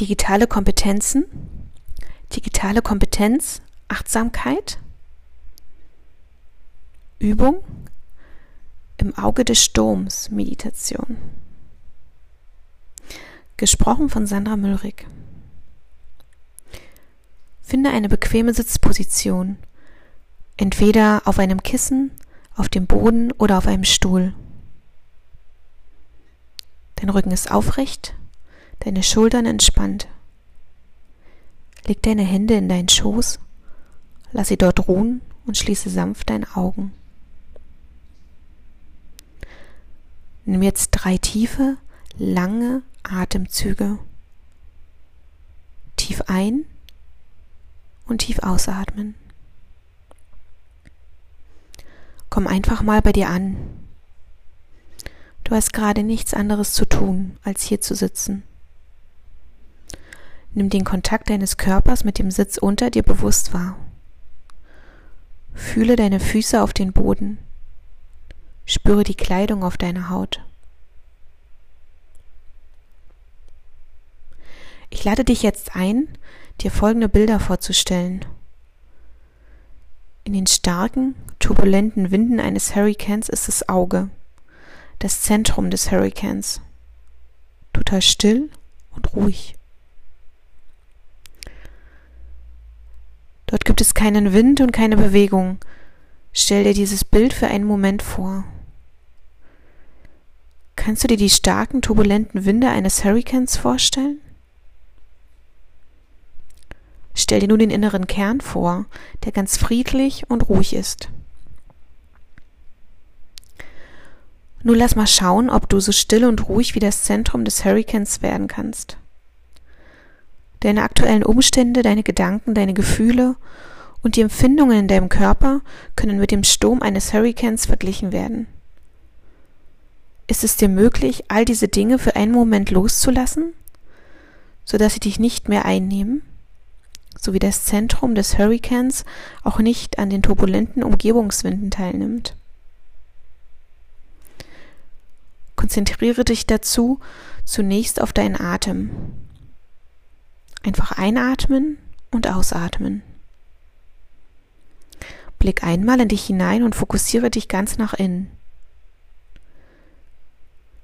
Digitale Kompetenzen, digitale Kompetenz, Achtsamkeit, Übung im Auge des Sturms, Meditation. Gesprochen von Sandra Müllrich. Finde eine bequeme Sitzposition, entweder auf einem Kissen, auf dem Boden oder auf einem Stuhl. Dein Rücken ist aufrecht, deine Schultern entspannt. Leg deine Hände in deinen Schoß, lass sie dort ruhen und schließe sanft deine Augen. Nimm jetzt drei tiefe, lange Atemzüge. Tief ein und tief ausatmen. Komm einfach mal bei dir an. Du hast gerade nichts anderes zu tun, als hier zu sitzen. Nimm den Kontakt deines Körpers mit dem Sitz unter dir bewusst wahr. Fühle deine Füße auf den Boden. Spüre die Kleidung auf deiner Haut. Ich lade dich jetzt ein, dir folgende Bilder vorzustellen. In den starken, turbulenten Winden eines Hurrikans ist das Auge, das Zentrum des Hurrikans. Total still und ruhig. Dort gibt es keinen Wind und keine Bewegung. Stell dir dieses Bild für einen Moment vor. Kannst du dir die starken, turbulenten Winde eines Hurrikans vorstellen? Stell dir nun den inneren Kern vor, der ganz friedlich und ruhig ist. Nun lass mal schauen, ob du so still und ruhig wie das Zentrum des Hurrikans werden kannst. Deine aktuellen Umstände, deine Gedanken, deine Gefühle und die Empfindungen in deinem Körper können mit dem Sturm eines Hurrikans verglichen werden. Ist es dir möglich, all diese Dinge für einen Moment loszulassen, sodass sie dich nicht mehr einnehmen? sowie das Zentrum des Hurrikans auch nicht an den turbulenten Umgebungswinden teilnimmt. Konzentriere dich dazu zunächst auf deinen Atem. Einfach einatmen und ausatmen. Blick einmal in dich hinein und fokussiere dich ganz nach innen.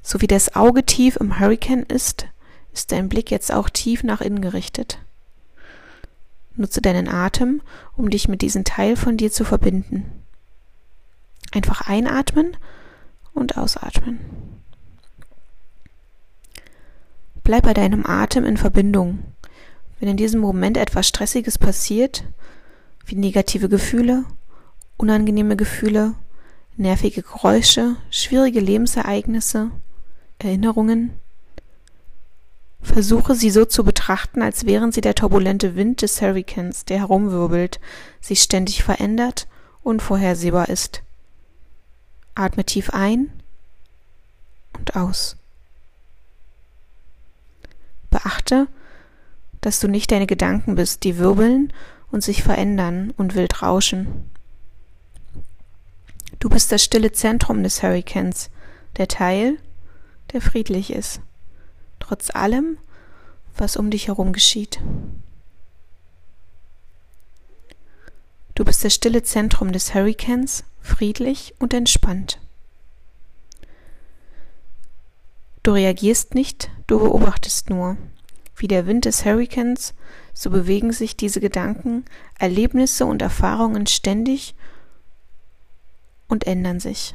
So wie das Auge tief im Hurrikan ist, ist dein Blick jetzt auch tief nach innen gerichtet. Nutze deinen Atem, um dich mit diesem Teil von dir zu verbinden. Einfach einatmen und ausatmen. Bleib bei deinem Atem in Verbindung. Wenn in diesem Moment etwas Stressiges passiert, wie negative Gefühle, unangenehme Gefühle, nervige Geräusche, schwierige Lebensereignisse, Erinnerungen, Versuche sie so zu betrachten, als wären sie der turbulente Wind des Hurrikans, der herumwirbelt, sich ständig verändert, unvorhersehbar ist. Atme tief ein und aus. Beachte, dass du nicht deine Gedanken bist, die wirbeln und sich verändern und wild rauschen. Du bist das stille Zentrum des Hurrikans, der Teil, der friedlich ist trotz allem, was um dich herum geschieht. Du bist das stille Zentrum des Hurrikans, friedlich und entspannt. Du reagierst nicht, du beobachtest nur. Wie der Wind des Hurrikans, so bewegen sich diese Gedanken, Erlebnisse und Erfahrungen ständig und ändern sich.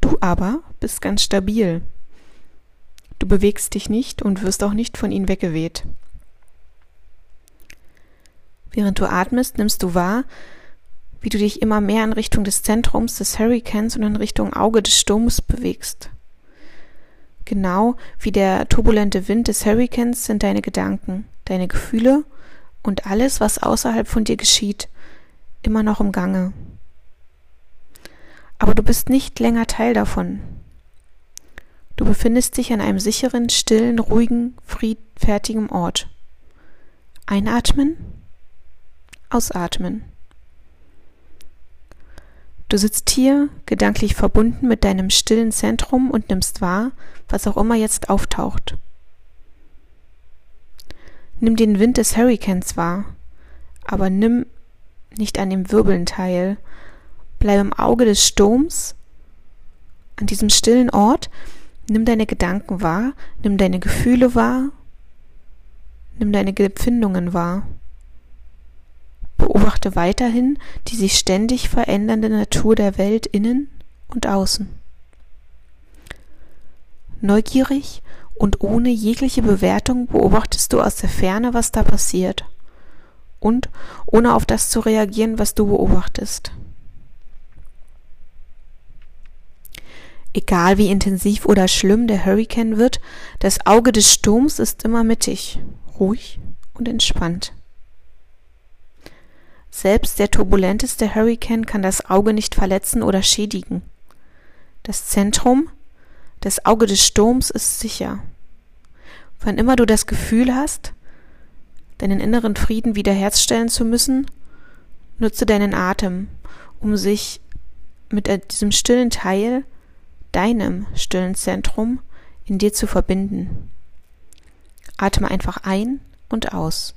Du aber bist ganz stabil, Du bewegst dich nicht und wirst auch nicht von ihnen weggeweht. Während du atmest, nimmst du wahr, wie du dich immer mehr in Richtung des Zentrums des Hurrikans und in Richtung Auge des Sturms bewegst. Genau wie der turbulente Wind des Hurrikans sind deine Gedanken, deine Gefühle und alles, was außerhalb von dir geschieht, immer noch im Gange. Aber du bist nicht länger Teil davon. Du befindest dich an einem sicheren, stillen, ruhigen, friedfertigen Ort. Einatmen, ausatmen. Du sitzt hier, gedanklich verbunden mit deinem stillen Zentrum und nimmst wahr, was auch immer jetzt auftaucht. Nimm den Wind des Hurrikans wahr, aber nimm nicht an dem Wirbeln teil. Bleib im Auge des Sturms, an diesem stillen Ort, nimm deine Gedanken wahr, nimm deine Gefühle wahr, nimm deine Empfindungen wahr. Beobachte weiterhin die sich ständig verändernde Natur der Welt innen und außen. Neugierig und ohne jegliche Bewertung beobachtest du aus der Ferne, was da passiert und ohne auf das zu reagieren, was du beobachtest. Egal wie intensiv oder schlimm der Hurrikan wird, das Auge des Sturms ist immer mittig, ruhig und entspannt. Selbst der turbulenteste Hurrikan kann das Auge nicht verletzen oder schädigen. Das Zentrum, das Auge des Sturms ist sicher. Wann immer du das Gefühl hast, deinen inneren Frieden wiederherstellen zu müssen, nutze deinen Atem, um sich mit diesem stillen Teil, deinem stillen Zentrum, in dir zu verbinden. Atme einfach ein und aus.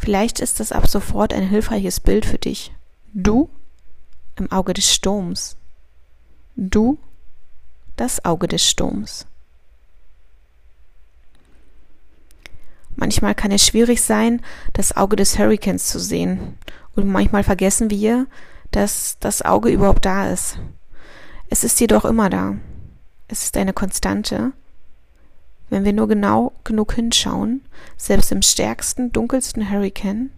Vielleicht ist das ab sofort ein hilfreiches Bild für dich. Du im Auge des Sturms. Du das Auge des Sturms. Manchmal kann es schwierig sein, das Auge des Hurrikans zu sehen. Und manchmal vergessen wir, dass das Auge überhaupt da ist. Es ist jedoch immer da. Es ist eine Konstante wenn wir nur genau genug hinschauen, selbst im stärksten, dunkelsten Hurrikan,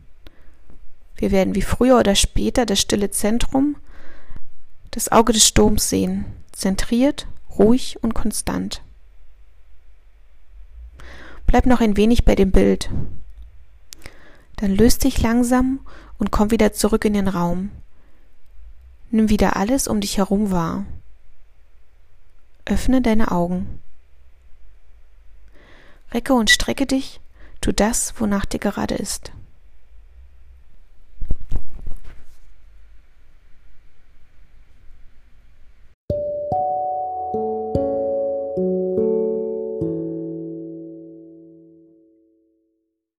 wir werden wie früher oder später das stille Zentrum, das Auge des Sturms sehen, zentriert, ruhig und konstant. Bleib noch ein wenig bei dem Bild. Dann löst dich langsam und komm wieder zurück in den Raum. Nimm wieder alles um dich herum wahr. Öffne deine Augen. Recke und strecke dich, tu das, wonach dir gerade ist.